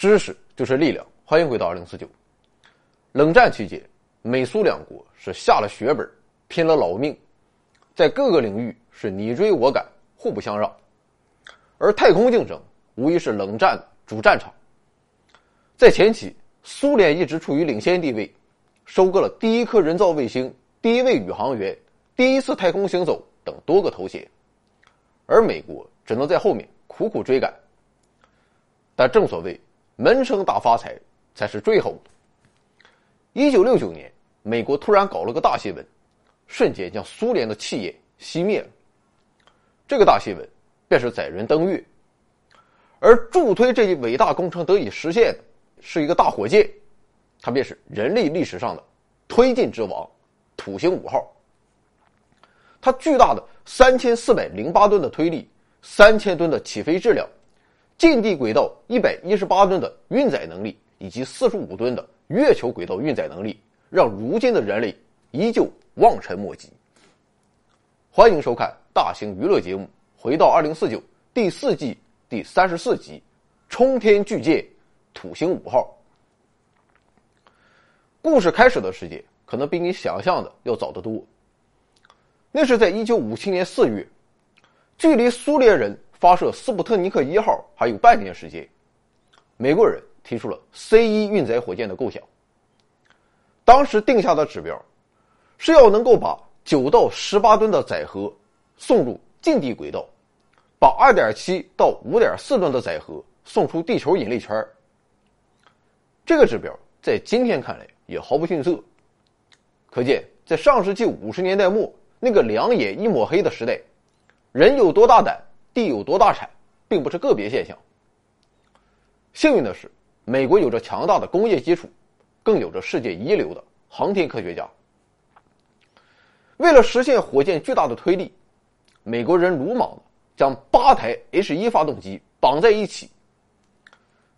知识就是力量，欢迎回到二零四九。冷战期间，美苏两国是下了血本，拼了老命，在各个领域是你追我赶，互不相让。而太空竞争无疑是冷战主战场。在前期，苏联一直处于领先地位，收割了第一颗人造卫星、第一位宇航员、第一次太空行走等多个头衔，而美国只能在后面苦苦追赶。但正所谓门生大发财才是最后的。一九六九年，美国突然搞了个大新闻，瞬间将苏联的气焰熄灭了。这个大新闻便是载人登月，而助推这一伟大工程得以实现的是一个大火箭，它便是人类历史上的推进之王——土星五号。它巨大的三千四百零八吨的推力，三千吨的起飞质量，近地轨道一百一十八吨的运载能力，以及四十五吨的。月球轨道运载能力让如今的人类依旧望尘莫及。欢迎收看大型娱乐节目《回到二零四九》第四季第三十四集《冲天巨舰土星五号》。故事开始的时间可能比你想象的要早得多。那是在一九五七年四月，距离苏联人发射斯普特尼克一号还有半年时间，美国人。提出了 C 一运载火箭的构想。当时定下的指标，是要能够把九到十八吨的载荷送入近地轨道，把二点七到五点四吨的载荷送出地球引力圈这个指标在今天看来也毫不逊色。可见，在上世纪五十年代末那个两眼一抹黑的时代，人有多大胆，地有多大产，并不是个别现象。幸运的是。美国有着强大的工业基础，更有着世界一流的航天科学家。为了实现火箭巨大的推力，美国人鲁莽的将八台 H 一发动机绑在一起。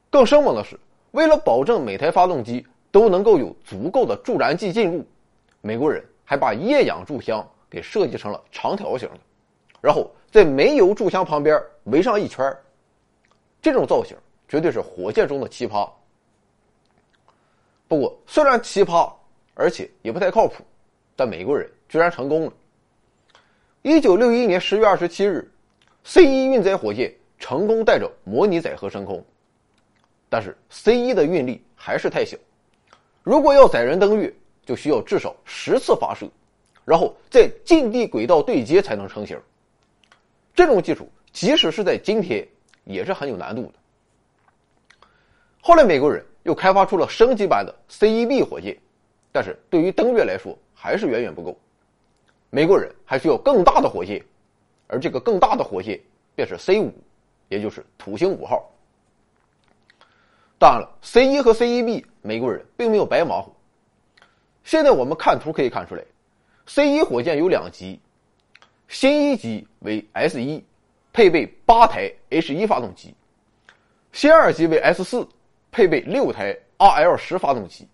更生猛的是，为了保证每台发动机都能够有足够的助燃剂进入，美国人还把液氧柱箱给设计成了长条形的，然后在煤油柱箱旁边围上一圈这种造型。绝对是火箭中的奇葩。不过，虽然奇葩，而且也不太靠谱，但美国人居然成功了。一九六一年十月二十七日，C 一运载火箭成功带着模拟载荷升空。但是，C 一的运力还是太小，如果要载人登月，就需要至少十次发射，然后在近地轨道对接才能成型。这种技术，即使是在今天，也是很有难度的。后来，美国人又开发出了升级版的 C-1B 火箭，但是对于登月来说还是远远不够。美国人还需要更大的火箭，而这个更大的火箭便是 C-5，也就是土星五号。当然了，C-1 和 C-1B，美国人并没有白忙活。现在我们看图可以看出来，C-1 火箭有两级，新一级为 S-1，配备八台 H-1 发动机；新二级为 S-4。配备六台 RL 十发动机。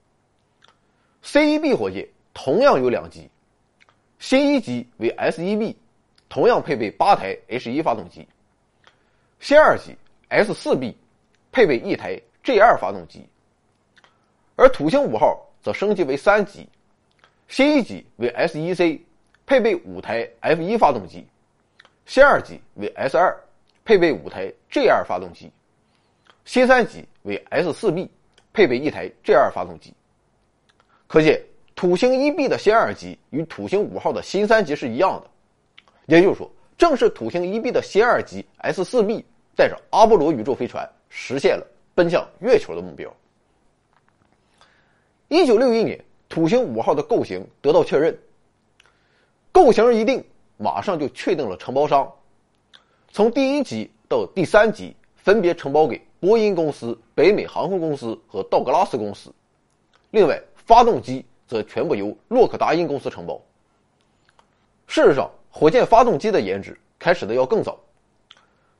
C-1B 火箭同样有两级，新一级为 S-1B，同样配备八台 H-1 发动机。新二级 S-4B 配备一台 G-2 发动机。而土星五号则升级为三级，新一级为 S-1C，配备五台 F-1 发动机。新二级为 S-2，配备五台 G-2 发动机。新三级为 S 四 B，配备一台 G 二发动机。可见，土星一 B 的新二级与土星五号的新三级是一样的。也就是说，正是土星一 B 的新二级 S 四 B 带着阿波罗宇宙飞船实现了奔向月球的目标。一九六一年，土星五号的构型得到确认，构型一定，马上就确定了承包商，从第一级到第三级分别承包给。波音公司、北美航空公司和道格拉斯公司，另外发动机则全部由洛克达因公司承包。事实上，火箭发动机的研制开始的要更早。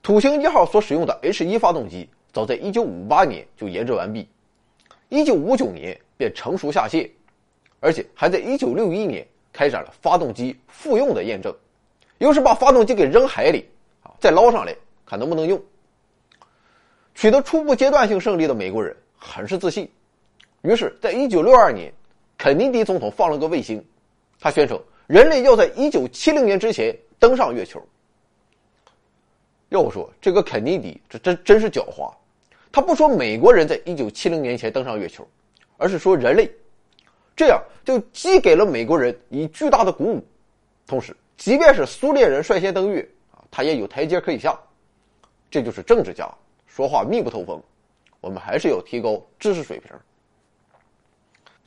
土星一号所使用的 H 一发动机，早在1958年就研制完毕，1959年便成熟下线，而且还在1961年开展了发动机复用的验证，又是把发动机给扔海里啊，再捞上来看能不能用。取得初步阶段性胜利的美国人很是自信，于是，在一九六二年，肯尼迪总统放了个卫星，他宣称人类要在一九七零年之前登上月球。要我说，这个肯尼迪这真真是狡猾，他不说美国人在一九七零年前登上月球，而是说人类，这样就既给了美国人以巨大的鼓舞，同时，即便是苏联人率先登月啊，他也有台阶可以下。这就是政治家说话密不透风，我们还是要提高知识水平。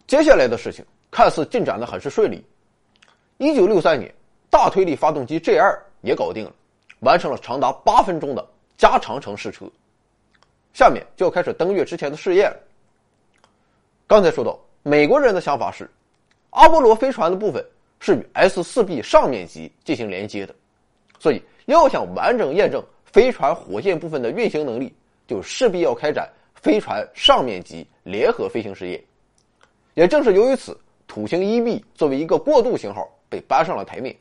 接下来的事情看似进展的很是顺利，一九六三年，大推力发动机 G 二也搞定了。完成了长达八分钟的加长程试车，下面就要开始登月之前的试验了。刚才说到，美国人的想法是，阿波罗飞船的部分是与 S 四 B 上面级进行连接的，所以要想完整验证飞船火箭部分的运行能力，就势必要开展飞船上面级联合飞行试验。也正是由于此，土星一 B 作为一个过渡型号被搬上了台面。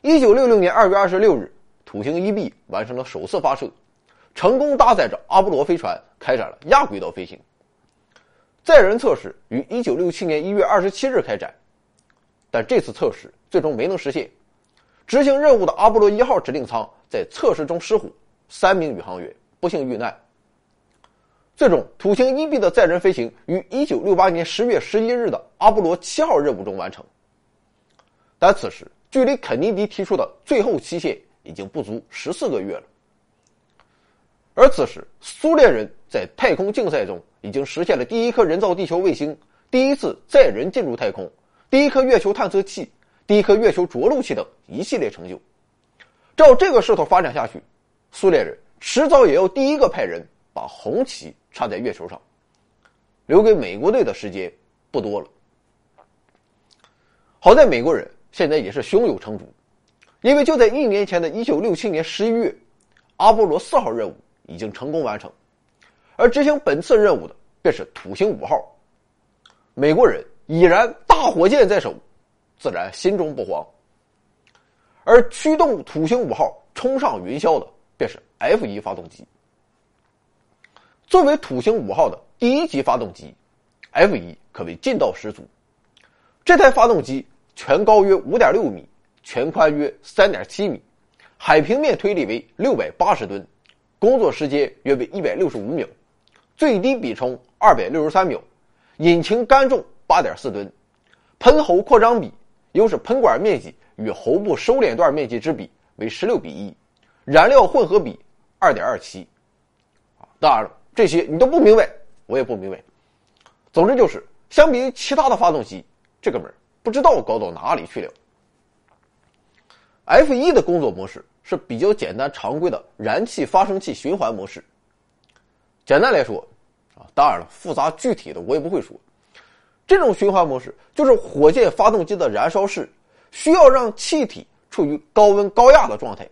一九六六年二月二十六日，土星一 B 完成了首次发射，成功搭载着阿波罗飞船开展了亚轨道飞行。载人测试于一九六七年一月二十七日开展，但这次测试最终没能实现。执行任务的阿波罗一号指令舱在测试中失火，三名宇航员不幸遇难。最终，土星一 B 的载人飞行于一九六八年十月十一日的阿波罗七号任务中完成，但此时。距离肯尼迪提出的最后期限已经不足十四个月了，而此时苏联人在太空竞赛中已经实现了第一颗人造地球卫星、第一次载人进入太空、第一颗月球探测器、第一颗月球着陆器等一系列成就。照这个势头发展下去，苏联人迟早也要第一个派人把红旗插在月球上。留给美国队的时间不多了。好在美国人。现在也是胸有成竹，因为就在一年前的一九六七年十一月，阿波罗四号任务已经成功完成，而执行本次任务的便是土星五号。美国人已然大火箭在手，自然心中不慌。而驱动土星五号冲上云霄的便是 F 一发动机。作为土星五号的第一级发动机，F 一可谓劲道十足。这台发动机。全高约五点六米，全宽约三点七米，海平面推力为六百八十吨，工作时间约为一百六十五秒，最低比冲二百六十三秒，引擎干重八点四吨，喷喉扩张比，又是喷管面积与喉部收敛段面积之比为十六比一，燃料混合比二点二七，啊，当然了，这些你都不明白，我也不明白。总之就是，相比于其他的发动机，这个门不知道高到哪里去了。F 一的工作模式是比较简单常规的燃气发生器循环模式。简单来说，啊，当然了，复杂具体的我也不会说。这种循环模式就是火箭发动机的燃烧室需要让气体处于高温高压的状态，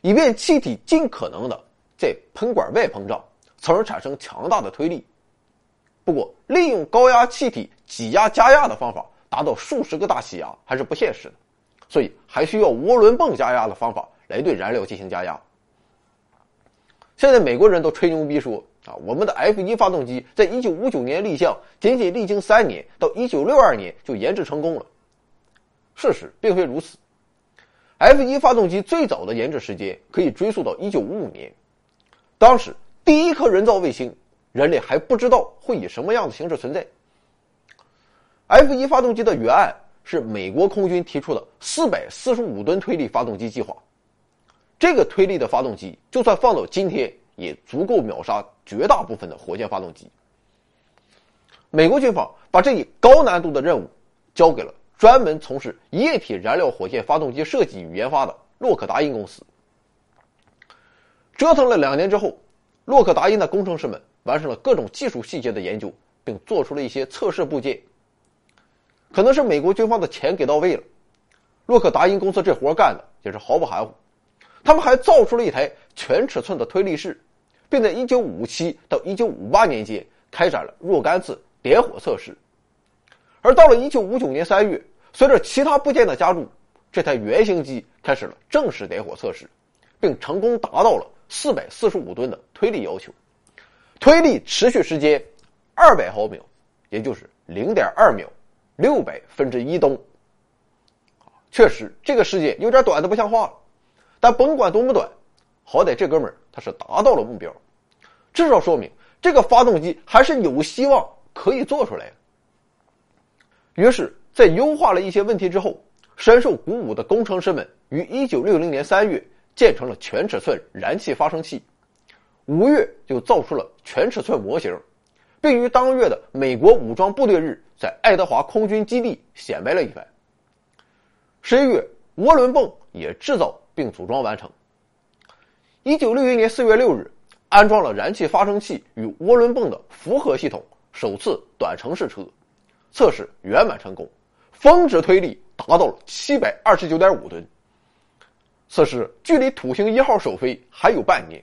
以便气体尽可能的在喷管外膨胀，从而产生强大的推力。不过，利用高压气体挤压加压的方法。达到数十个大气压还是不现实的，所以还需要涡轮泵加压的方法来对燃料进行加压。现在美国人都吹牛逼说啊，我们的 F 一发动机在一九五九年立项，仅仅历经三年，到一九六二年就研制成功了。事实并非如此，F 一发动机最早的研制时间可以追溯到一九五五年，当时第一颗人造卫星，人类还不知道会以什么样的形式存在。F 一发动机的原案是美国空军提出的四百四十五吨推力发动机计划。这个推力的发动机，就算放到今天，也足够秒杀绝大部分的火箭发动机。美国军方把这一高难度的任务交给了专门从事液体燃料火箭发动机设计与研发的洛克达因公司。折腾了两年之后，洛克达因的工程师们完成了各种技术细节的研究，并做出了一些测试部件。可能是美国军方的钱给到位了，洛克达因公司这活干的也是毫不含糊，他们还造出了一台全尺寸的推力式，并在1957到1958年间开展了若干次点火测试。而到了1959年3月，随着其他部件的加入，这台原型机开始了正式点火测试，并成功达到了四百四十五吨的推力要求，推力持续时间二百毫秒，也就是零点二秒，六百分之一吨。确实，这个时间有点短的不像话了，但甭管多么短，好歹这哥们儿他是达到了目标，至少说明这个发动机还是有希望可以做出来的。于是，在优化了一些问题之后，深受鼓舞的工程师们于一九六零年三月建成了全尺寸燃气发生器，五月就造出了全尺寸模型，并于当月的美国武装部队日在爱德华空军基地显摆了一番。十一月，涡轮泵也制造并组装完成。一九六一年四月六日，安装了燃气发生器与涡轮泵的复合系统首次短程试车，测试圆满成功，峰值推力达到了七百二十九点五吨。此时距离土星一号首飞还有半年，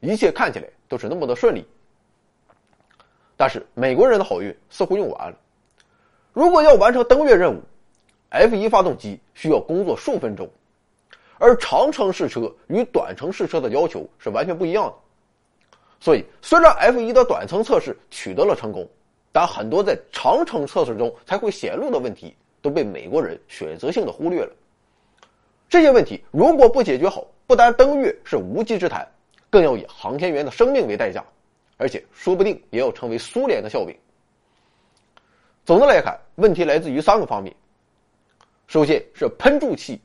一切看起来都是那么的顺利。但是美国人的好运似乎用完了，如果要完成登月任务。F 一发动机需要工作数分钟，而长程试车与短程试车的要求是完全不一样的。所以，虽然 F 一的短程测试取得了成功，但很多在长程测试中才会显露的问题都被美国人选择性的忽略了。这些问题如果不解决好，不单登月是无稽之谈，更要以航天员的生命为代价，而且说不定也要成为苏联的笑柄。总的来看，问题来自于三个方面。首先是喷注器，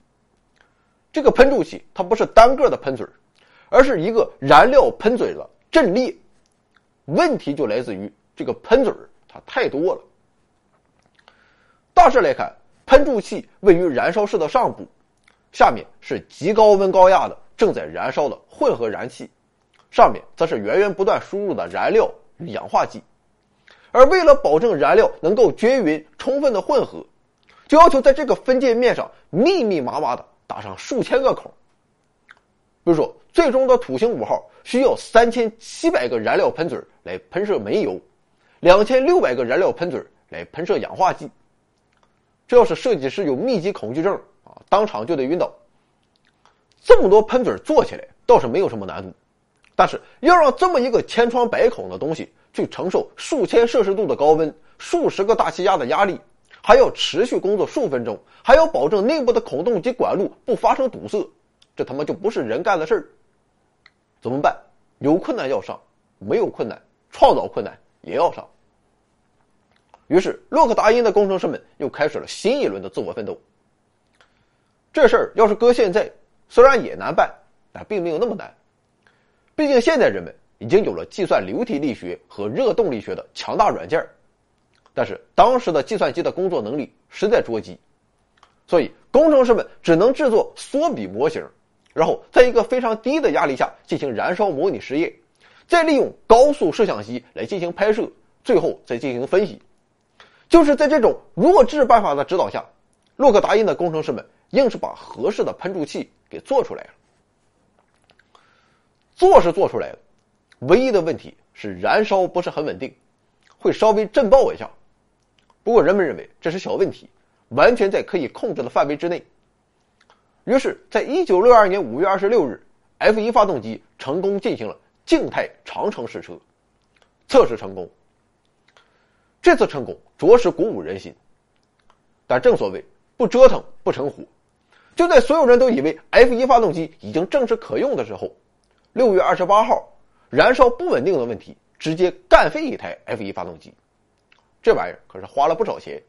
这个喷注器它不是单个的喷嘴而是一个燃料喷嘴的阵列。问题就来自于这个喷嘴它太多了。大致来看，喷注器位于燃烧室的上部，下面是极高温高压的正在燃烧的混合燃气，上面则是源源不断输入的燃料与氧化剂。而为了保证燃料能够均匀充分的混合。就要求在这个分界面上密密麻麻的打上数千个孔。比如说，最终的土星五号需要三千七百个燃料喷嘴来喷射煤油，两千六百个燃料喷嘴来喷射氧化剂。这要是设计师有密集恐惧症啊，当场就得晕倒。这么多喷嘴做起来倒是没有什么难度，但是要让这么一个千疮百孔的东西去承受数千摄氏度的高温、数十个大气压的压力。还要持续工作数分钟，还要保证内部的孔洞及管路不发生堵塞，这他妈就不是人干的事儿。怎么办？有困难要上，没有困难，创造困难也要上。于是，洛克达因的工程师们又开始了新一轮的自我奋斗。这事儿要是搁现在，虽然也难办，但并没有那么难。毕竟现在人们已经有了计算流体力学和热动力学的强大软件儿。但是当时的计算机的工作能力实在捉急，所以工程师们只能制作缩比模型，然后在一个非常低的压力下进行燃烧模拟实验，再利用高速摄像机来进行拍摄，最后再进行分析。就是在这种弱智办法的指导下，洛克达因的工程师们硬是把合适的喷注器给做出来了。做是做出来了，唯一的问题是燃烧不是很稳定，会稍微震爆一下。不过，人们认为这是小问题，完全在可以控制的范围之内。于是，在一九六二年五月二十六日，F 一发动机成功进行了静态长程试车，测试成功。这次成功着实鼓舞人心。但正所谓不折腾不成活，就在所有人都以为 F 一发动机已经正式可用的时候，六月二十八号，燃烧不稳定的问题直接干废一台 F 一发动机。这玩意儿可是花了不少钱，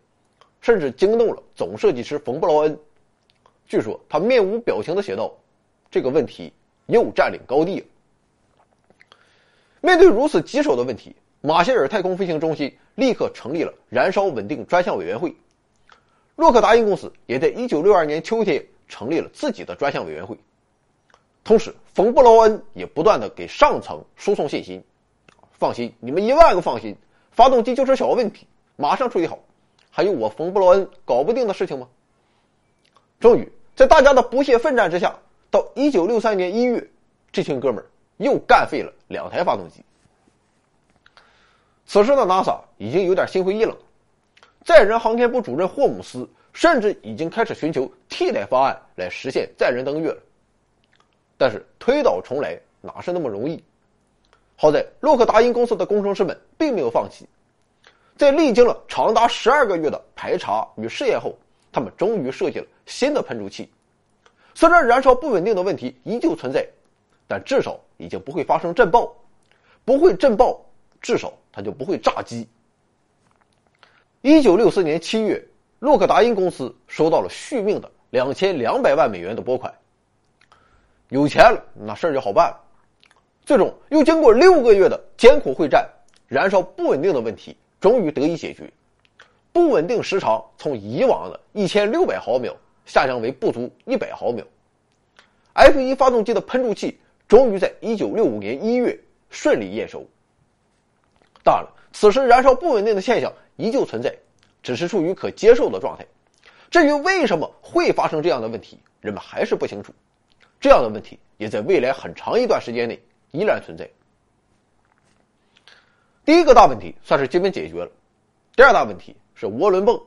甚至惊动了总设计师冯布劳恩。据说他面无表情的写道：“这个问题又占领高地了。”面对如此棘手的问题，马歇尔太空飞行中心立刻成立了燃烧稳定专项委员会。洛克达因公司也在1962年秋天成立了自己的专项委员会。同时，冯布劳恩也不断的给上层输送信心：“放心，你们一万个放心。”发动机就是小问题，马上处理好。还有我冯布劳恩搞不定的事情吗？终于，在大家的不懈奋战之下，到一九六三年一月，这群哥们儿又干废了两台发动机。此时的 NASA 已经有点心灰意冷，载人航天部主任霍姆斯甚至已经开始寻求替代方案来实现载人登月了。但是推倒重来哪是那么容易？好在洛克达因公司的工程师们并没有放弃，在历经了长达十二个月的排查与试验后，他们终于设计了新的喷出器。虽然燃烧不稳定的问题依旧存在，但至少已经不会发生震爆，不会震爆，至少它就不会炸机。一九六四年七月，洛克达因公司收到了续命的两千两百万美元的拨款。有钱了，那事儿就好办了。最终，又经过六个月的艰苦会战，燃烧不稳定的问题终于得以解决，不稳定时长从以往的一千六百毫秒下降为不足一百毫秒。F 一发动机的喷注器终于在一九六五年一月顺利验收。当然了，此时燃烧不稳定的现象依旧存在，只是处于可接受的状态。至于为什么会发生这样的问题，人们还是不清楚。这样的问题也在未来很长一段时间内。依然存在。第一个大问题算是基本解决了，第二大问题是涡轮泵。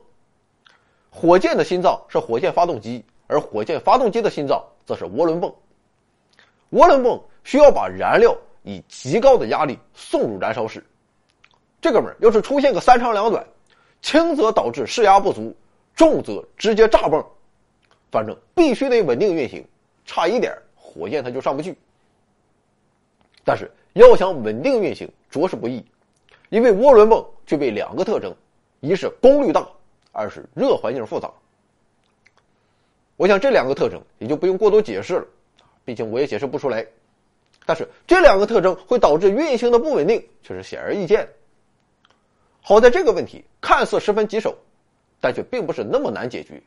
火箭的心脏是火箭发动机，而火箭发动机的心脏则是涡轮泵。涡轮泵需要把燃料以极高的压力送入燃烧室，这哥们儿要是出现个三长两短，轻则导致室压不足，重则直接炸泵，反正必须得稳定运行，差一点火箭它就上不去。但是要想稳定运行，着实不易，因为涡轮泵具备两个特征：一是功率大，二是热环境复杂。我想这两个特征也就不用过多解释了，毕竟我也解释不出来。但是这两个特征会导致运行的不稳定，却是显而易见。好在这个问题看似十分棘手，但却并不是那么难解决。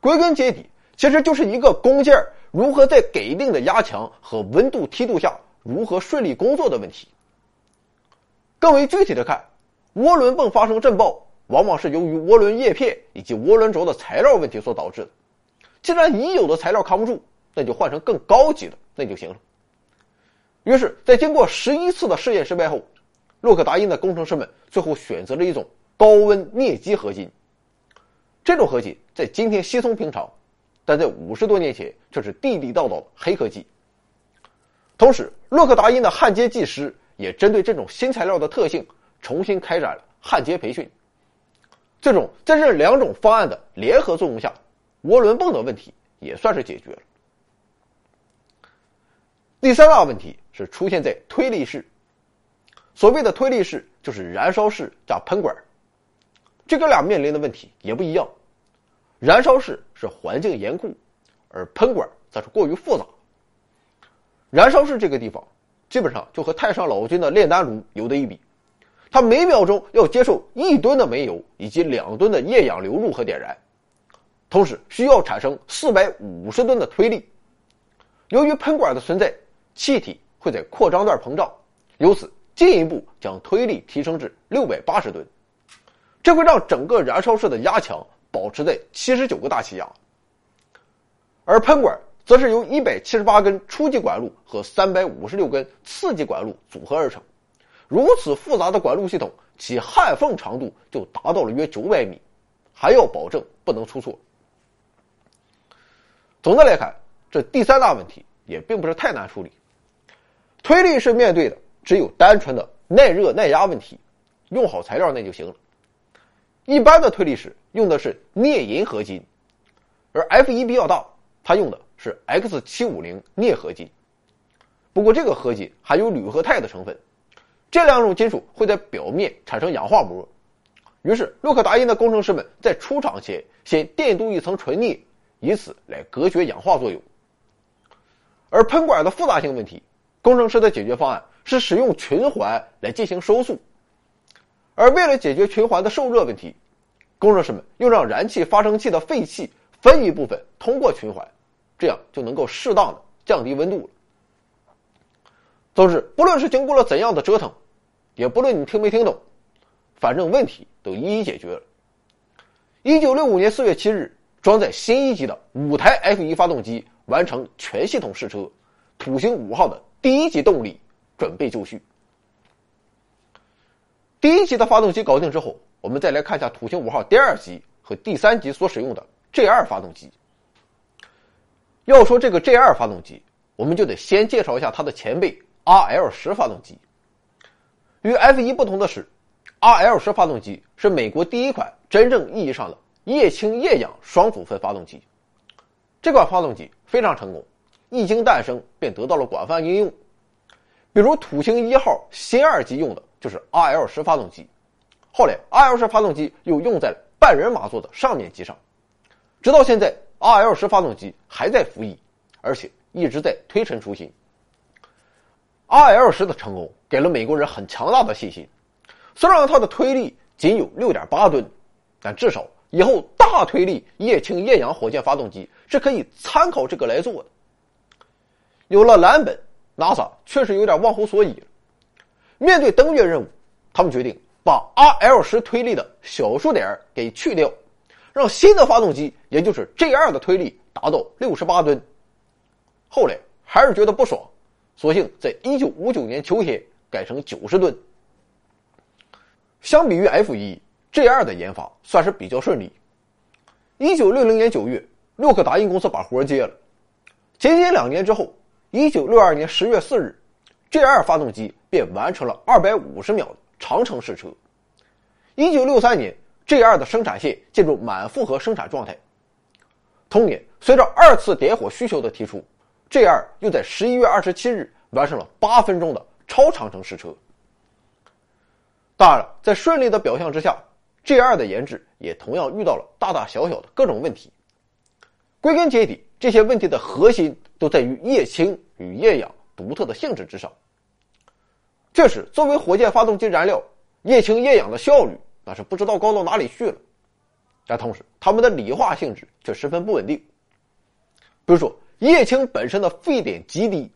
归根结底，其实就是一个工件如何在给定的压强和温度梯度下。如何顺利工作的问题。更为具体的看，涡轮泵发生震爆，往往是由于涡轮叶片以及涡轮轴的材料问题所导致的。既然已有的材料扛不住，那就换成更高级的那就行了。于是，在经过十一次的试验失败后，洛克达因的工程师们最后选择了一种高温镍基合金。这种合金在今天稀松平常，但在五十多年前却是地地道道的黑科技。同时，洛克达因的焊接技师也针对这种新材料的特性，重新开展了焊接培训。最终，在这两种方案的联合作用下，涡轮泵的问题也算是解决了。第三大问题是出现在推力室。所谓的推力室就是燃烧室加喷管，这哥俩面临的问题也不一样。燃烧室是环境严酷，而喷管则是过于复杂。燃烧室这个地方，基本上就和太上老君的炼丹炉有的一比，它每秒钟要接受一吨的煤油以及两吨的液氧流入和点燃，同时需要产生四百五十吨的推力。由于喷管的存在，气体会在扩张段膨胀，由此进一步将推力提升至六百八十吨，这会让整个燃烧室的压强保持在七十九个大气压，而喷管。则是由一百七十八根初级管路和三百五十六根次级管路组合而成。如此复杂的管路系统，其焊缝长度就达到了约九百米，还要保证不能出错。总的来看，这第三大问题也并不是太难处理。推力是面对的只有单纯的耐热耐压问题，用好材料那就行了。一般的推力式用的是镍银合金，而 F 一比较大，它用的。是 X 七五零镍合金，不过这个合金含有铝和钛的成分，这两种金属会在表面产生氧化膜，于是洛克达因的工程师们在出厂前先电镀一层纯镍，以此来隔绝氧化作用。而喷管的复杂性问题，工程师的解决方案是使用循环来进行收束，而为了解决循环的受热问题，工程师们又让燃气发生器的废气分一部分通过循环。这样就能够适当的降低温度了。总之，不论是经过了怎样的折腾，也不论你听没听懂，反正问题都一一解决了。一九六五年四月七日，装载新一级的五台 F 一发动机完成全系统试车，土星五号的第一级动力准备就绪。第一级的发动机搞定之后，我们再来看一下土星五号第二级和第三级所使用的 G 二发动机。要说这个 J 二发动机，我们就得先介绍一下它的前辈 RL 十发动机。与 F 一不同的是，RL 十发动机是美国第一款真正意义上的液氢液氧双组分发动机。这款发动机非常成功，一经诞生便得到了广泛应用。比如土星一号新二级用的就是 RL 十发动机，后来 RL 十发动机又用在了半人马座的上面机上，直到现在 RL 十发动机还在服役，而且一直在推陈出新。RL 十的成功给了美国人很强大的信心，虽然它的推力仅有六点八吨，但至少以后大推力液氢液氧火箭发动机是可以参考这个来做的。有了蓝本，NASA 确实有点忘乎所以了。面对登月任务，他们决定把 RL 十推力的小数点给去掉，让新的发动机，也就是 G 二的推力达到六十八吨。后来还是觉得不爽。索性在一九五九年秋天改成九十吨。相比于 F 一，G 二的研发算是比较顺利。一九六零年九月，洛克达因公司把活接了。仅仅两年之后，一九六二年十月四日，G 二发动机便完成了二百五十秒的长程试车。一九六三年，G 二的生产线进入满负荷生产状态。同年，随着二次点火需求的提出。G 二又在十一月二十七日完成了八分钟的超长程试车。当然了，在顺利的表象之下，G 二的研制也同样遇到了大大小小的各种问题。归根结底，这些问题的核心都在于液氢与液氧独特的性质之上。确实，作为火箭发动机燃料，液氢液氧的效率那是不知道高到哪里去了。但同时，它们的理化性质却十分不稳定。比如说。液氢本身的沸点极低，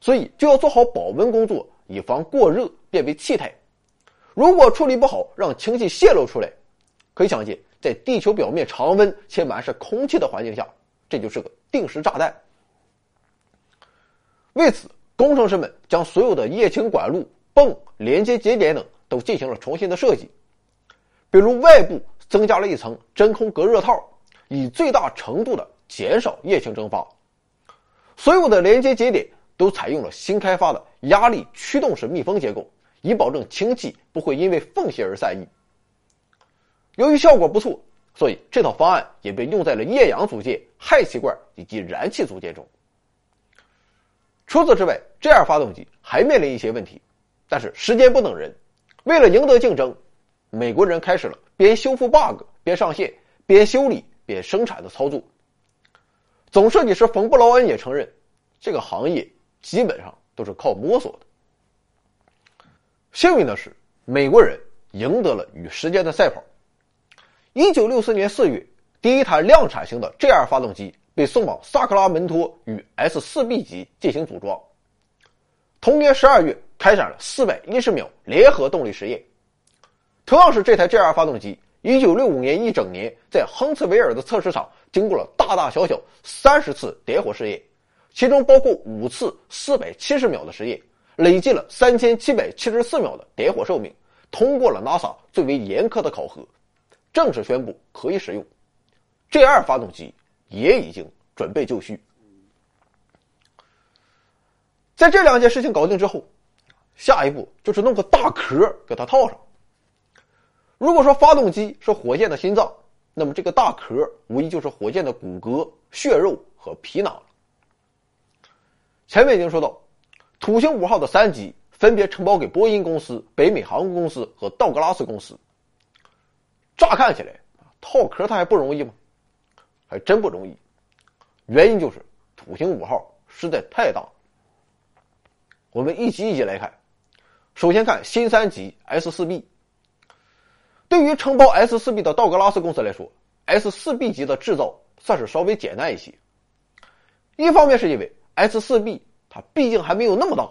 所以就要做好保温工作，以防过热变为气态。如果处理不好，让氢气泄露出来，可以想见，在地球表面常温且满是空气的环境下，这就是个定时炸弹。为此，工程师们将所有的液氢管路、泵、连接节点等都进行了重新的设计，比如外部增加了一层真空隔热套，以最大程度的减少液氢蒸发。所有的连接节点都采用了新开发的压力驱动式密封结构，以保证氢气不会因为缝隙而散逸。由于效果不错，所以这套方案也被用在了液氧组件、氦气罐以及燃气组件中。除此之外，这样发动机还面临一些问题，但是时间不等人，为了赢得竞争，美国人开始了边修复 bug 边上线、边修理边生产的操作。总设计师冯布劳恩也承认，这个行业基本上都是靠摸索的。幸运的是，美国人赢得了与时间的赛跑。一九六四年四月，第一台量产型的 G 二发动机被送往萨克拉门托与 S 四 B 级进行组装。同年十二月，开展了四百一十秒联合动力实验。同样是这台 G 二发动机，一九六五年一整年在亨茨维尔的测试场。经过了大大小小三十次点火试验，其中包括五次四百七十秒的实验，累计了三千七百七十四秒的点火寿命，通过了 NASA 最为严苛的考核，正式宣布可以使用。G 二发动机也已经准备就绪。在这两件事情搞定之后，下一步就是弄个大壳给它套上。如果说发动机是火箭的心脏。那么这个大壳无疑就是火箭的骨骼、血肉和皮囊。前面已经说到，土星五号的三级分别承包给波音公司、北美航空公司和道格拉斯公司。乍看起来，套壳它还不容易吗？还真不容易。原因就是土星五号实在太大。我们一级一级来看，首先看新三级 S 四 B。对于承包 S 四 B 的道格拉斯公司来说，S 四 B 级的制造算是稍微简单一些。一方面是因为 S 四 B 它毕竟还没有那么大，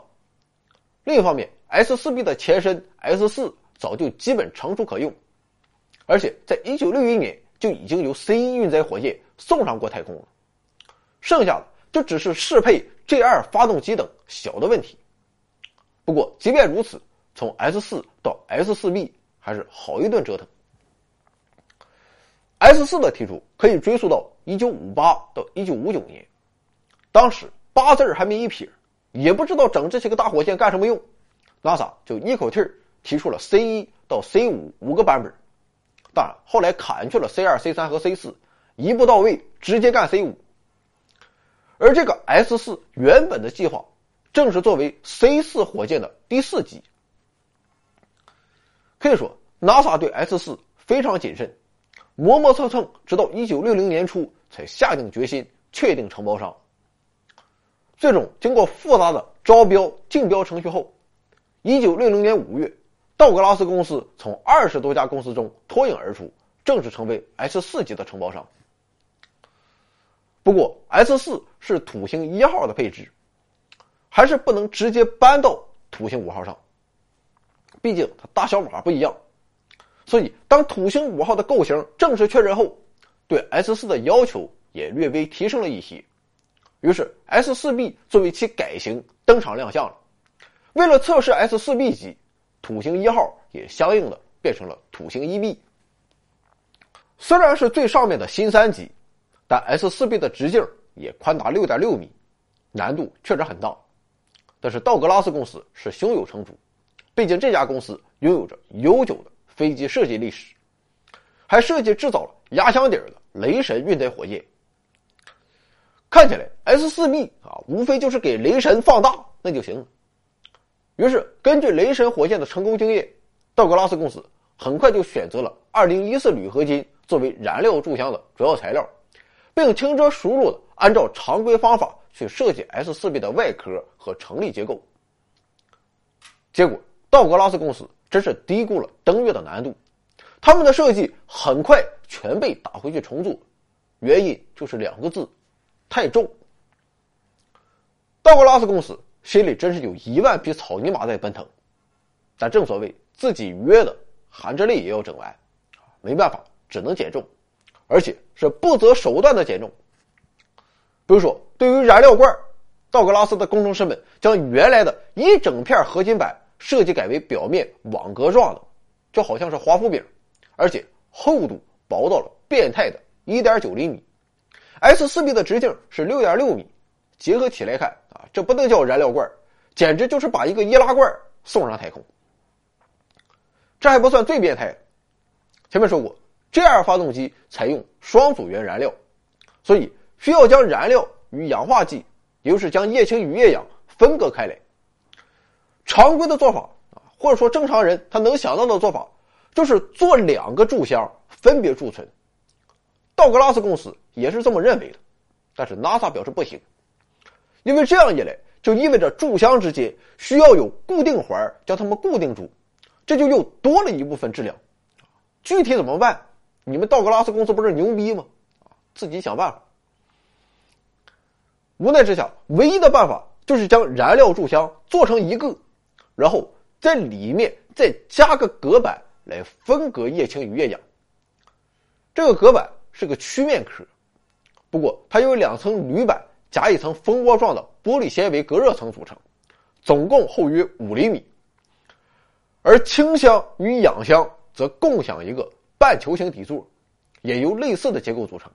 另一方面 S 四 B 的前身 S 四早就基本成熟可用，而且在一九六一年就已经由 C 一运载火箭送上过太空了，剩下的就只是适配 G 二发动机等小的问题。不过即便如此，从 S 四到 S 四 B。还是好一顿折腾。S 四的提出可以追溯到一九五八到一九五九年，当时八字还没一撇，也不知道整这些个大火箭干什么用，NASA 就一口气儿提出了 C 一到 C 五五个版本。当然，后来砍去了 C 二、C 三和 C 四，一步到位，直接干 C 五。而这个 S 四原本的计划，正是作为 C 四火箭的第四级。可以说，NASA 对 S 四非常谨慎，磨磨蹭蹭，直到一九六零年初才下定决心确定承包商。最终，经过复杂的招标、竞标程序后，一九六零年五月，道格拉斯公司从二十多家公司中脱颖而出，正式成为 S 四级的承包商。不过，S 四是土星一号的配置，还是不能直接搬到土星五号上。毕竟它大小码不一样，所以当土星五号的构型正式确认后，对 S 四的要求也略微提升了一些。于是 S 四 B 作为其改型登场亮相了。为了测试 S 四 B 级，土星一号也相应的变成了土星一 B。虽然是最上面的新三级，但 S 四 B 的直径也宽达六点六米，难度确实很大。但是道格拉斯公司是胸有成竹。毕竟这家公司拥有着悠久的飞机设计历史，还设计制造了压箱底儿的雷神运载火箭。看起来 S 四 B 啊，无非就是给雷神放大那就行了。于是，根据雷神火箭的成功经验，道格拉斯公司很快就选择了二零一四铝合金作为燃料柱箱的主要材料，并轻车熟路的按照常规方法去设计 S 四 B 的外壳和成立结构。结果。道格拉斯公司真是低估了登月的难度，他们的设计很快全被打回去重做，原因就是两个字：太重。道格拉斯公司心里真是有一万匹草泥马在奔腾，但正所谓自己约的，含着泪也要整完，没办法，只能减重，而且是不择手段的减重。比如说，对于燃料罐，道格拉斯的工程师们将原来的一整片合金板。设计改为表面网格状的，就好像是华夫饼，而且厚度薄到了变态的1.9厘米。S 四 B 的直径是6.6米，结合起来看啊，这不能叫燃料罐，简直就是把一个易拉罐送上太空。这还不算最变态，前面说过这样发动机采用双组元燃料，所以需要将燃料与氧化剂，也就是将液氢与液氧分割开来。常规的做法啊，或者说正常人他能想到的做法，就是做两个柱箱分别贮存。道格拉斯公司也是这么认为的，但是 NASA 表示不行，因为这样一来就意味着柱箱之间需要有固定环将它们固定住，这就又多了一部分质量。具体怎么办？你们道格拉斯公司不是牛逼吗？自己想办法。无奈之下，唯一的办法就是将燃料柱箱做成一个。然后在里面再加个隔板来分隔液氢与液氧。这个隔板是个曲面壳，不过它由两层铝板夹一层蜂窝状的玻璃纤维隔热层组成，总共厚约五厘米。而氢箱与氧箱则共享一个半球形底座，也由类似的结构组成。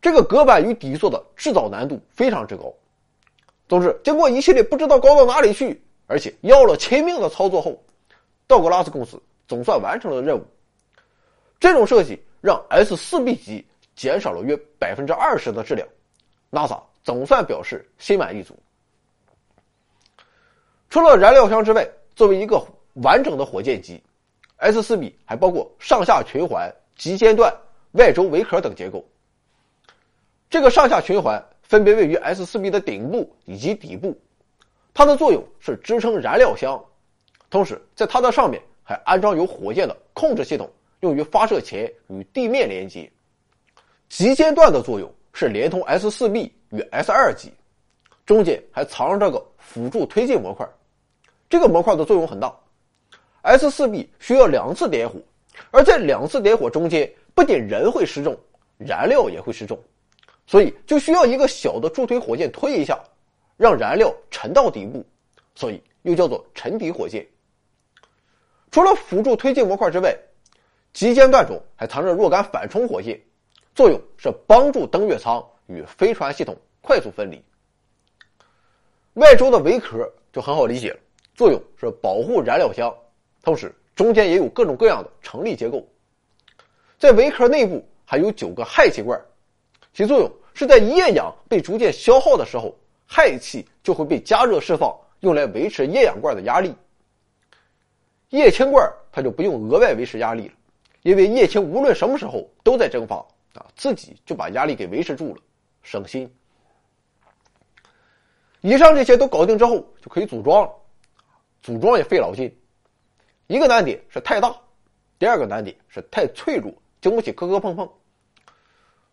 这个隔板与底座的制造难度非常之高。总之，经过一系列不知道高到哪里去。而且要了亲命的操作后，道格拉斯公司总算完成了任务。这种设计让 S 四 B 级减少了约百分之二十的质量，NASA 总算表示心满意足。除了燃料箱之外，作为一个完整的火箭机，S 四 B 还包括上下循环、极尖段、外轴围壳等结构。这个上下循环分别位于 S 四 B 的顶部以及底部。它的作用是支撑燃料箱，同时在它的上面还安装有火箭的控制系统，用于发射前与地面连接。极尖段的作用是连通 S 四 B 与 S 二级，中间还藏着这个辅助推进模块，这个模块的作用很大。S 四 B 需要两次点火，而在两次点火中间，不仅人会失重，燃料也会失重，所以就需要一个小的助推火箭推一下。让燃料沉到底部，所以又叫做沉底火箭。除了辅助推进模块之外，极尖段中还藏着若干反冲火箭，作用是帮助登月舱与飞船系统快速分离，外周的围壳就很好理解了，作用是保护燃料箱，同时中间也有各种各样的成立结构。在围壳内部还有九个氦气罐，其作用是在液氧被逐渐消耗的时候，氦气就会被加热释放，用来维持液氧罐的压力。液氢罐它就不用额外维持压力了，因为液氢无论什么时候都在蒸发啊，自己就把压力给维持住了，省心。以上这些都搞定之后，就可以组装了。组装也费脑筋，一个难点是太大，第二个难点是太脆弱，经不起磕磕碰碰。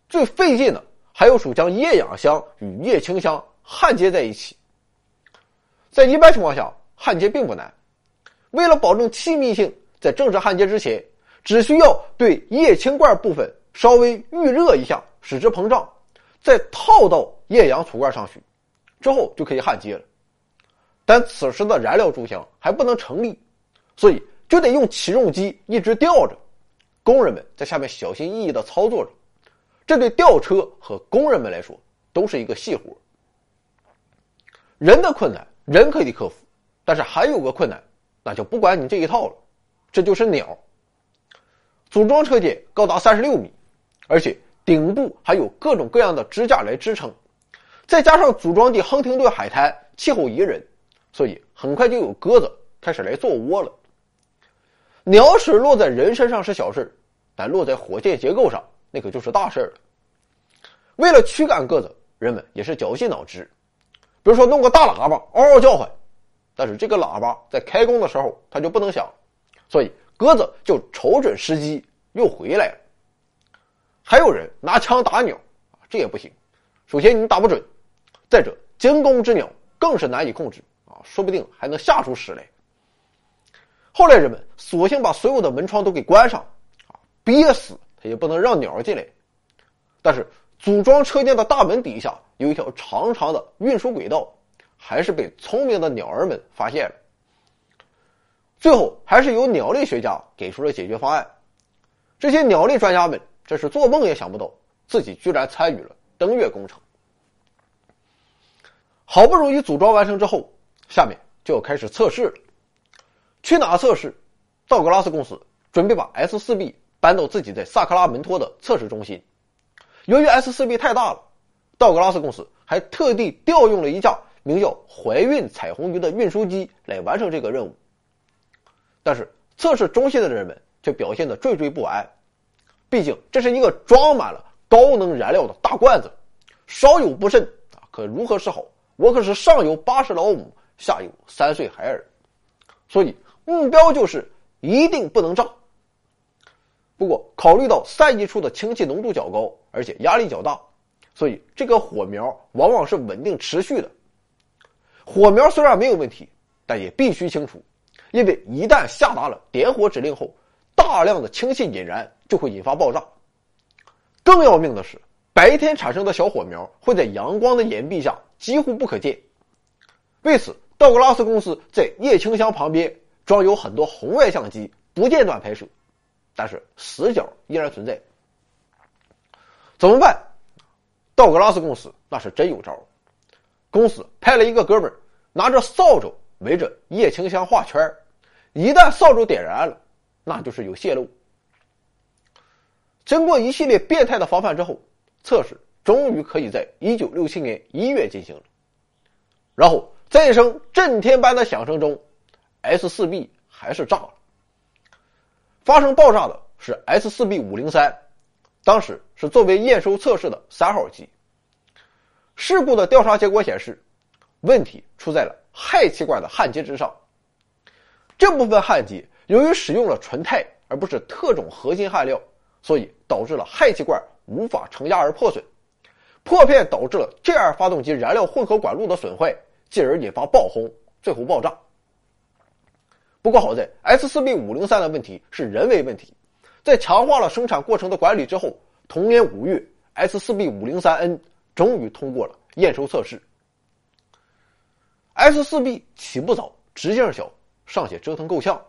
最费劲的还有属将液氧箱与液氢箱焊接在一起。在一般情况下，焊接并不难。为了保证气密性，在正式焊接之前，只需要对液氢罐部分稍微预热一下，使之膨胀，再套到液氧储罐上去，之后就可以焊接了。但此时的燃料柱箱还不能成立，所以就得用起重机一直吊着，工人们在下面小心翼翼地操作着，这对吊车和工人们来说都是一个细活。人的困难人可以克服，但是还有个困难。那就不管你这一套了，这就是鸟。组装车间高达三十六米，而且顶部还有各种各样的支架来支撑，再加上组装地亨廷顿海滩气候宜人，所以很快就有鸽子开始来做窝了。鸟屎落在人身上是小事但落在火箭结构上那可就是大事了。为了驱赶鸽子，人们也是绞尽脑汁，比如说弄个大喇叭嗷嗷叫唤。但是这个喇叭在开工的时候它就不能响，所以鸽子就瞅准时机又回来了。还有人拿枪打鸟，这也不行。首先你打不准，再者惊弓之鸟更是难以控制啊，说不定还能吓出屎来。后来人们索性把所有的门窗都给关上，啊，憋死它也不能让鸟进来。但是组装车间的大门底下有一条长长的运输轨道。还是被聪明的鸟儿们发现了。最后，还是由鸟类学家给出了解决方案。这些鸟类专家们这是做梦也想不到，自己居然参与了登月工程。好不容易组装完成之后，下面就要开始测试了。去哪测试？道格拉斯公司准备把 S 四 B 搬到自己在萨克拉门托的测试中心。由于 S 四 B 太大了，道格拉斯公司还特地调用了一架。名叫“怀孕彩虹鱼”的运输机来完成这个任务，但是测试中心的人们却表现得惴惴不安。毕竟这是一个装满了高能燃料的大罐子，稍有不慎啊，可如何是好？我可是上有八十老母，下有三岁孩儿，所以目标就是一定不能炸。不过，考虑到散溢出的氢气浓度较高，而且压力较大，所以这个火苗往往是稳定持续的。火苗虽然没有问题，但也必须清除，因为一旦下达了点火指令后，大量的氢气引燃就会引发爆炸。更要命的是，白天产生的小火苗会在阳光的掩蔽下几乎不可见。为此，道格拉斯公司在液氢箱旁边装有很多红外相机，不间断拍摄，但是死角依然存在。怎么办？道格拉斯公司那是真有招。公司派了一个哥们儿，拿着扫帚围着液氢箱画圈一旦扫帚点燃了，那就是有泄漏。经过一系列变态的防范之后，测试终于可以在一九六七年一月进行了。然后在一声震天般的响声中，S 四 B 还是炸了。发生爆炸的是 S 四 B 五零三，当时是作为验收测试的三号机。事故的调查结果显示，问题出在了氦气罐的焊接之上。这部分焊接由于使用了纯钛而不是特种合金焊料，所以导致了氦气罐无法承压而破损。破片导致了 J2 发动机燃料混合管路的损坏，进而引发爆轰，最后爆炸。不过好在 S4B503 的问题是人为问题，在强化了生产过程的管理之后，同年五月，S4B503N。终于通过了验收测试。S 四 B 起步早，直径小，尚且折腾够呛。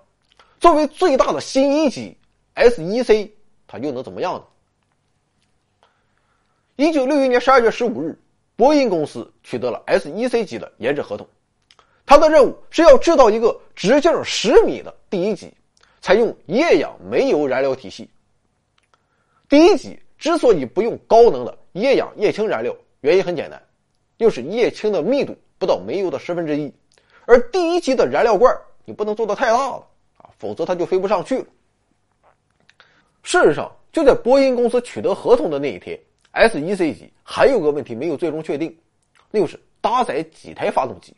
作为最大的新一级 S 一 C，它又能怎么样呢？一九六一年十二月十五日，波音公司取得了 S 一 C 级的研制合同。它的任务是要制造一个直径十米的第一级，采用液氧煤油燃料体系。第一级之所以不用高能的液氧液氢燃料，原因很简单，就是液氢的密度不到煤油的十分之一，而第一级的燃料罐你不能做的太大了啊，否则它就飞不上去了。事实上，就在波音公司取得合同的那一天，S-1C 级还有个问题没有最终确定，那就是搭载几台发动机。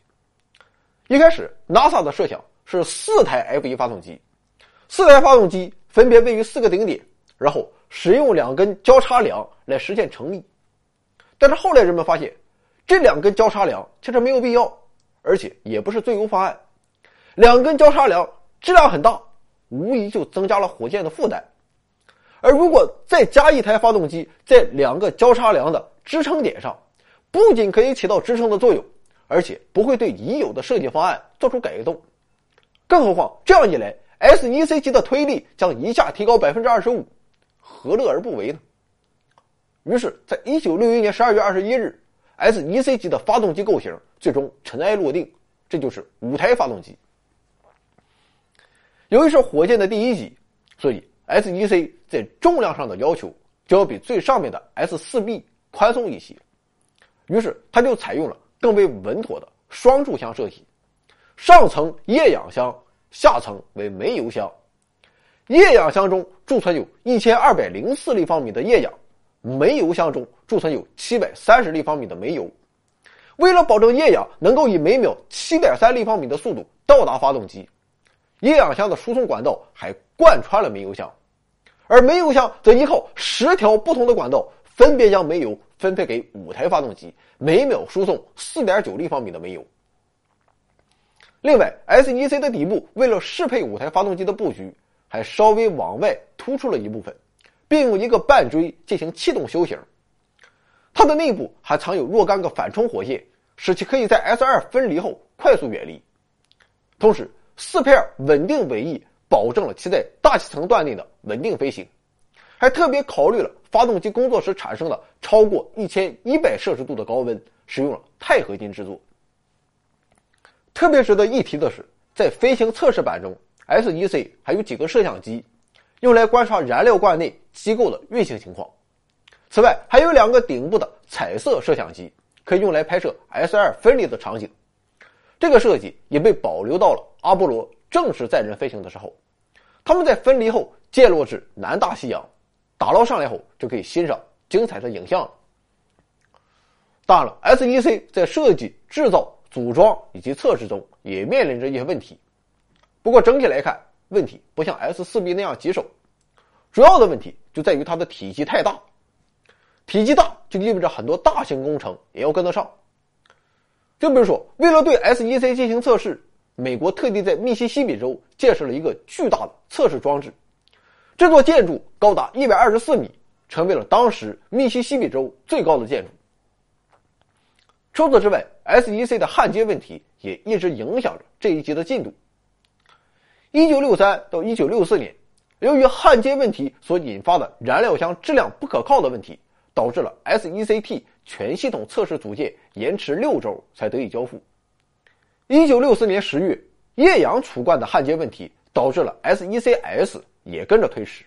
一开始，NASA 的设想是四台 F-1 发动机，四台发动机分别位于四个顶点，然后使用两根交叉梁来实现成立。但是后来人们发现，这两根交叉梁其实没有必要，而且也不是最优方案。两根交叉梁质量很大，无疑就增加了火箭的负担。而如果再加一台发动机在两个交叉梁的支撑点上，不仅可以起到支撑的作用，而且不会对已有的设计方案做出改动。更何况这样一来，S-1C 级的推力将一下提高百分之二十五，何乐而不为呢？于是，在一九六一年十二月二十一日，S-1C 级的发动机构型最终尘埃落定，这就是五台发动机。由于是火箭的第一级，所以。S-1C 在重量上的要求就要比最上面的 S-4B 宽松一些，于是它就采用了更为稳妥的双柱箱设计，上层液氧箱，下层为煤油箱。液氧箱中贮存有一千二百零四立方米的液氧，煤油箱中贮存有七百三十立方米的煤油。为了保证液氧能够以每秒七点三立方米的速度到达发动机，液氧箱的输送管道还贯穿了煤油箱。而煤油箱则依靠十条不同的管道，分别将煤油分配给五台发动机，每秒输送四点九立方米的煤油。另外，S-1C 的底部为了适配五台发动机的布局，还稍微往外突出了一部分，并用一个半锥进行气动修型。它的内部还藏有若干个反冲火线，使其可以在 S2 分离后快速远离。同时，四片稳定尾翼。保证了其在大气层段内的稳定飞行，还特别考虑了发动机工作时产生的超过一千一百摄氏度的高温，使用了钛合金制作。特别值得一提的是，在飞行测试版中，S-1C 还有几个摄像机，用来观察燃料罐内机构的运行情况。此外，还有两个顶部的彩色摄像机，可以用来拍摄 S2 分离的场景。这个设计也被保留到了阿波罗。正式载人飞行的时候，他们在分离后降落至南大西洋，打捞上来后就可以欣赏精彩的影像了。当然了，SEC 在设计、制造、组装以及测试中也面临着一些问题。不过整体来看，问题不像 S-4B 那样棘手。主要的问题就在于它的体积太大，体积大就意味着很多大型工程也要跟得上。就比如说，为了对 SEC 进行测试。美国特地在密西西比州建设了一个巨大的测试装置，这座建筑高达一百二十四米，成为了当时密西西比州最高的建筑。除此之外，SEC 的焊接问题也一直影响着这一级的进度。一九六三到一九六四年，由于焊接问题所引发的燃料箱质量不可靠的问题，导致了 SEC-T 全系统测试组件延迟六周才得以交付。一九六四年十月，液氧储罐的焊接问题导致了 SEC-S 也跟着推迟，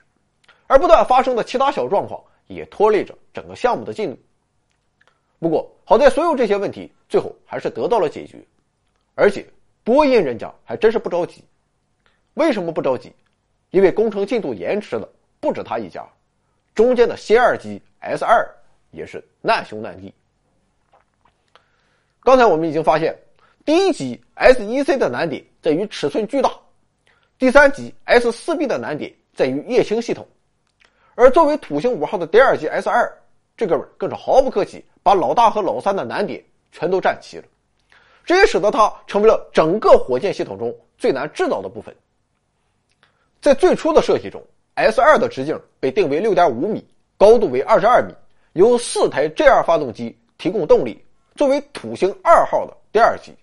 而不断发生的其他小状况也拖累着整个项目的进度。不过，好在所有这些问题最后还是得到了解决，而且波音人家还真是不着急。为什么不着急？因为工程进度延迟的不止他一家，中间的新二机 S 二也是难兄难弟。刚才我们已经发现。第一级 S 一 C 的难点在于尺寸巨大，第三级 S-4B 的难点在于液氢系统，而作为土星五号的第二级 S-2，这哥们更是毫不客气，把老大和老三的难点全都占齐了，这也使得它成为了整个火箭系统中最难制造的部分。在最初的设计中，S-2 的直径被定为6.5米，高度为22米，由四台 J2 发动机提供动力，作为土星二号的第二级。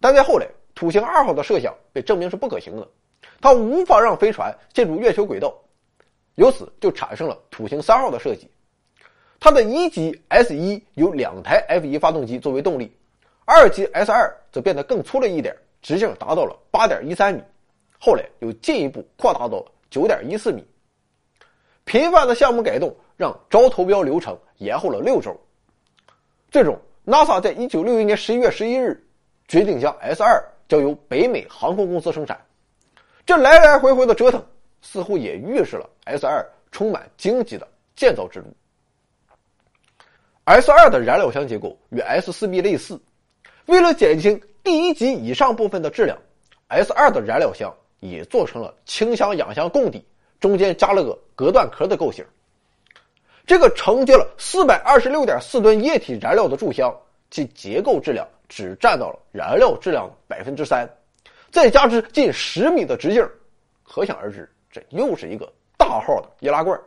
但在后来，土星二号的设想被证明是不可行的，它无法让飞船进入月球轨道，由此就产生了土星三号的设计。它的一级 S 一有两台 F 一发动机作为动力，二级 S 二则变得更粗了一点，直径达到了八点一三米，后来又进一步扩大到了九点一四米。频繁的项目改动让招投标流程延后了六周，最终 NASA 在一九六一年十一月十一日决定将 S 二交由北美航空公司生产。这来来回回的折腾，似乎也预示了 S 二充满荆棘的建造之路。S 二的燃料箱结构与 S 四 B 类似，为了减轻第一级以上部分的质量，S 二的燃料箱也做成了氢箱氧箱共底，中间加了个隔断壳的构型。这个承接了四百二十六点四吨液体燃料的柱箱，其结构质量只占到了燃料质量的百分之三。再加之近十米的直径，可想而知，这又是一个大号的易拉罐。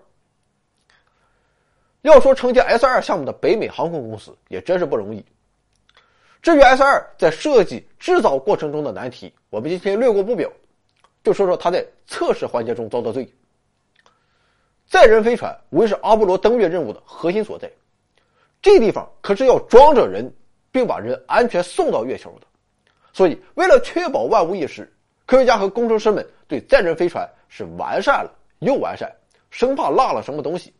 要说承接 S 二项目的北美航空公司也真是不容易。至于 S 二在设计制造过程中的难题，我们今天略过不表，就说说它在测试环节中遭的罪。载人飞船无疑是阿波罗登月任务的核心所在，这地方可是要装着人，并把人安全送到月球的。所以，为了确保万无一失，科学家和工程师们对载人飞船是完善了又完善，生怕落了什么东西。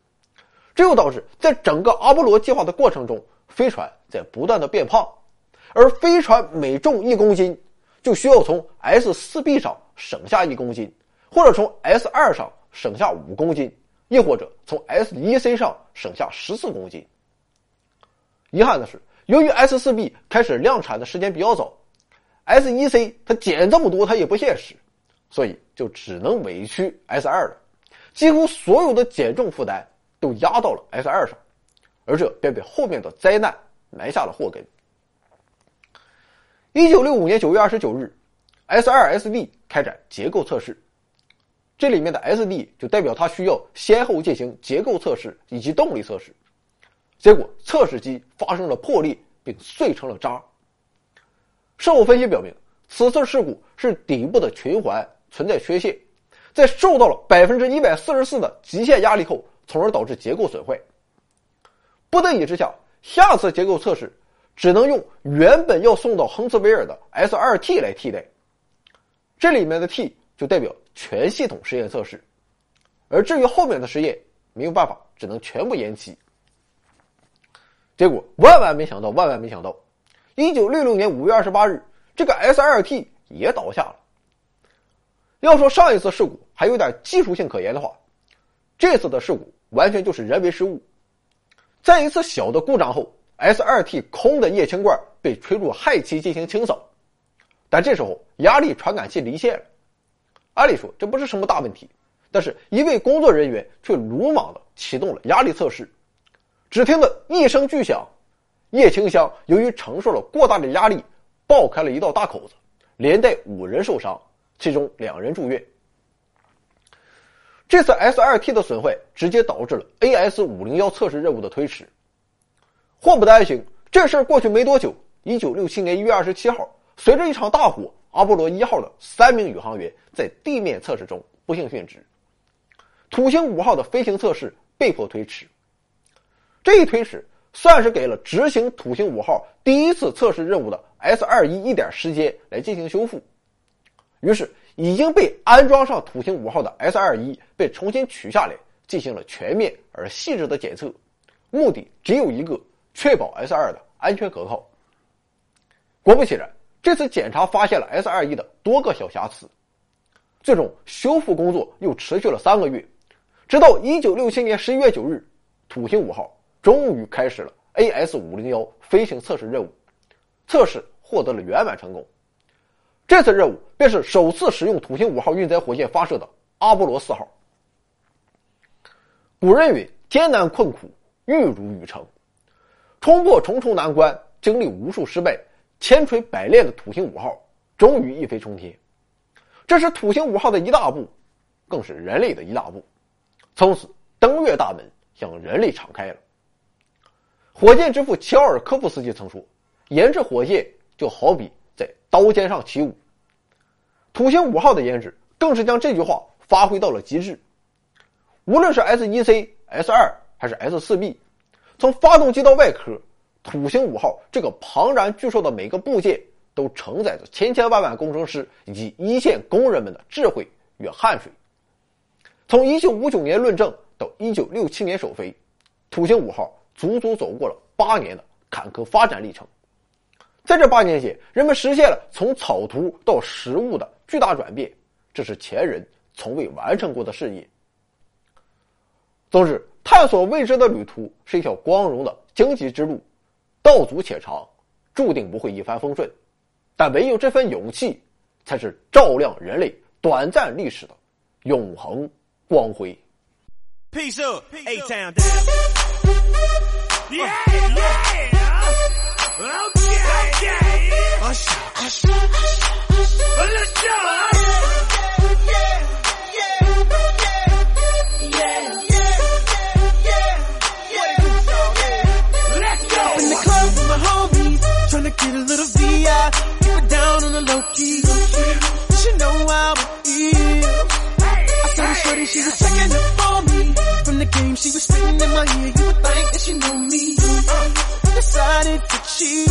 这又导致在整个阿波罗计划的过程中，飞船在不断的变胖，而飞船每重一公斤，就需要从 S 四 B 上省下一公斤，或者从 S 二上省下五公斤，亦或者从 S 一 C 上省下十四公斤。遗憾的是，由于 S 四 B 开始量产的时间比较早。S 一 C 它减这么多，它也不现实，所以就只能委屈 S 二了。几乎所有的减重负担都压到了 S 二上，而这便被后面的灾难埋下了祸根。一九六五年九月二十九日，S 二 S D 开展结构测试，这里面的 S D 就代表它需要先后进行结构测试以及动力测试，结果测试机发生了破裂，并碎成了渣。事后分析表明，此次事故是底部的循环存在缺陷，在受到了百分之一百四十四的极限压力后，从而导致结构损坏。不得已之下，下次结构测试只能用原本要送到亨茨维尔的 S 二 T 来替代。这里面的 T 就代表全系统实验测试，而至于后面的实验，没有办法，只能全部延期。结果万万没想到，万万没想到。一九六六年五月二十八日，这个 S 二 T 也倒下了。要说上一次事故还有点技术性可言的话，这次的事故完全就是人为失误。在一次小的故障后，S 二 T 空的液氢罐被吹入氦气进行清扫，但这时候压力传感器离线了。按理说这不是什么大问题，但是一位工作人员却鲁莽的启动了压力测试，只听得一声巨响。叶清香由于承受了过大的压力，爆开了一道大口子，连带五人受伤，其中两人住院。这次 S 二 T 的损坏直接导致了 AS 五零幺测试任务的推迟。祸不单行，这事儿过去没多久，一九六七年一月二十七号，随着一场大火，阿波罗一号的三名宇航员在地面测试中不幸殉职，土星五号的飞行测试被迫推迟。这一推迟。算是给了执行土星五号第一次测试任务的 S 二一一点时间来进行修复，于是已经被安装上土星五号的 S 二一被重新取下来，进行了全面而细致的检测，目的只有一个：确保 S 二的安全可靠。果不其然，这次检查发现了 S 二一的多个小瑕疵，最终修复工作又持续了三个月，直到一九六七年十一月九日，土星五号。终于开始了 AS 五零幺飞行测试任务，测试获得了圆满成功。这次任务便是首次使用土星五号运载火箭发射的阿波罗四号。古人云：“艰难困苦，玉汝于成。”冲破重重难关，经历无数失败，千锤百炼的土星五号终于一飞冲天。这是土星五号的一大步，更是人类的一大步。从此，登月大门向人类敞开了。火箭之父乔尔科夫斯基曾说：“研制火箭就好比在刀尖上起舞。”土星五号的研制更是将这句话发挥到了极致。无论是 S 一 C、S 二还是 S 四 B，从发动机到外壳，土星五号这个庞然巨兽的每个部件都承载着千千万万工程师以及一线工人们的智慧与汗水。从1959年论证到1967年首飞，土星五号足足走过了八年的坎坷发展历程。在这八年间，人们实现了从草图到实物的巨大转变，这是前人从未完成过的事业。总之，探索未知的旅途是一条光荣的荆棘之路，道阻且长，注定不会一帆风顺。但唯有这份勇气，才是照亮人类短暂历史的永恒光辉。Peace up, A Town down. Yeah, yeah. Okay, okay. Usher, usher, usher. Let's go. Get a little VI, keep it down on the low key. She know how it is. I saw the shorty, she was checking up on me. From the game, she was spitting in my ear. You would think that she knew me. Uh, decided to cheat.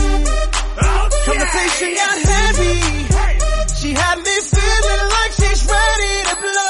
Oh, Conversation got heavy. She had me feeling like she's ready to blow.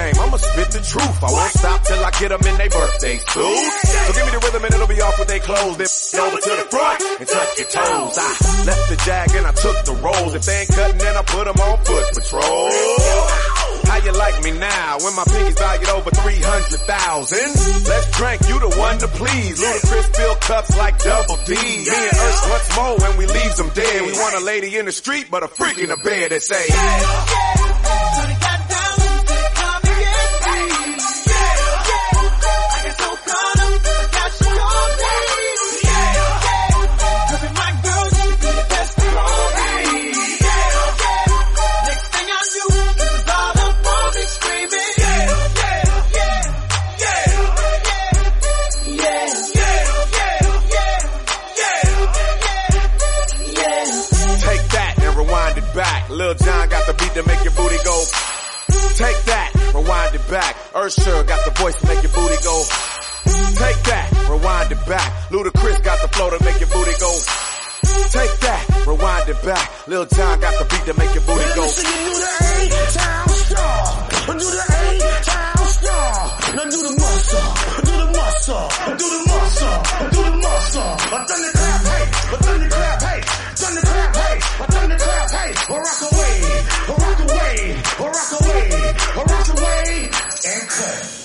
Game, I'ma spit the truth. I won't stop till I get them in their birthdays too. So give me the rhythm and it'll be off with their clothes. Then over to the front and touch your toes. I left the jag and I took the rolls. If they ain't cutting, then I put them on foot patrol. How you like me now when my pinkies valued over 300,000? Let's drink, you the one to please. Ludacris fill cups like double D. Me and Ursh once more when we leaves them dead. We want a lady in the street, but a freak in the bed that say, Take that, rewind it back. Ursher got the voice to make your booty go. Take that, rewind it back. Ludacris got the flow to make your booty go. Take that, rewind it back. Lil John got the beat to make your booty go. Listen, you do the A-Town star. Do the A-Town star. Now do the muscle. Do the muscle. Do the muscle. Do the muscle. I done clap, hey. I done the clap, hey. Done the clap, hey. I done the clap, hey. Or rock away rock away, rock away, and cut.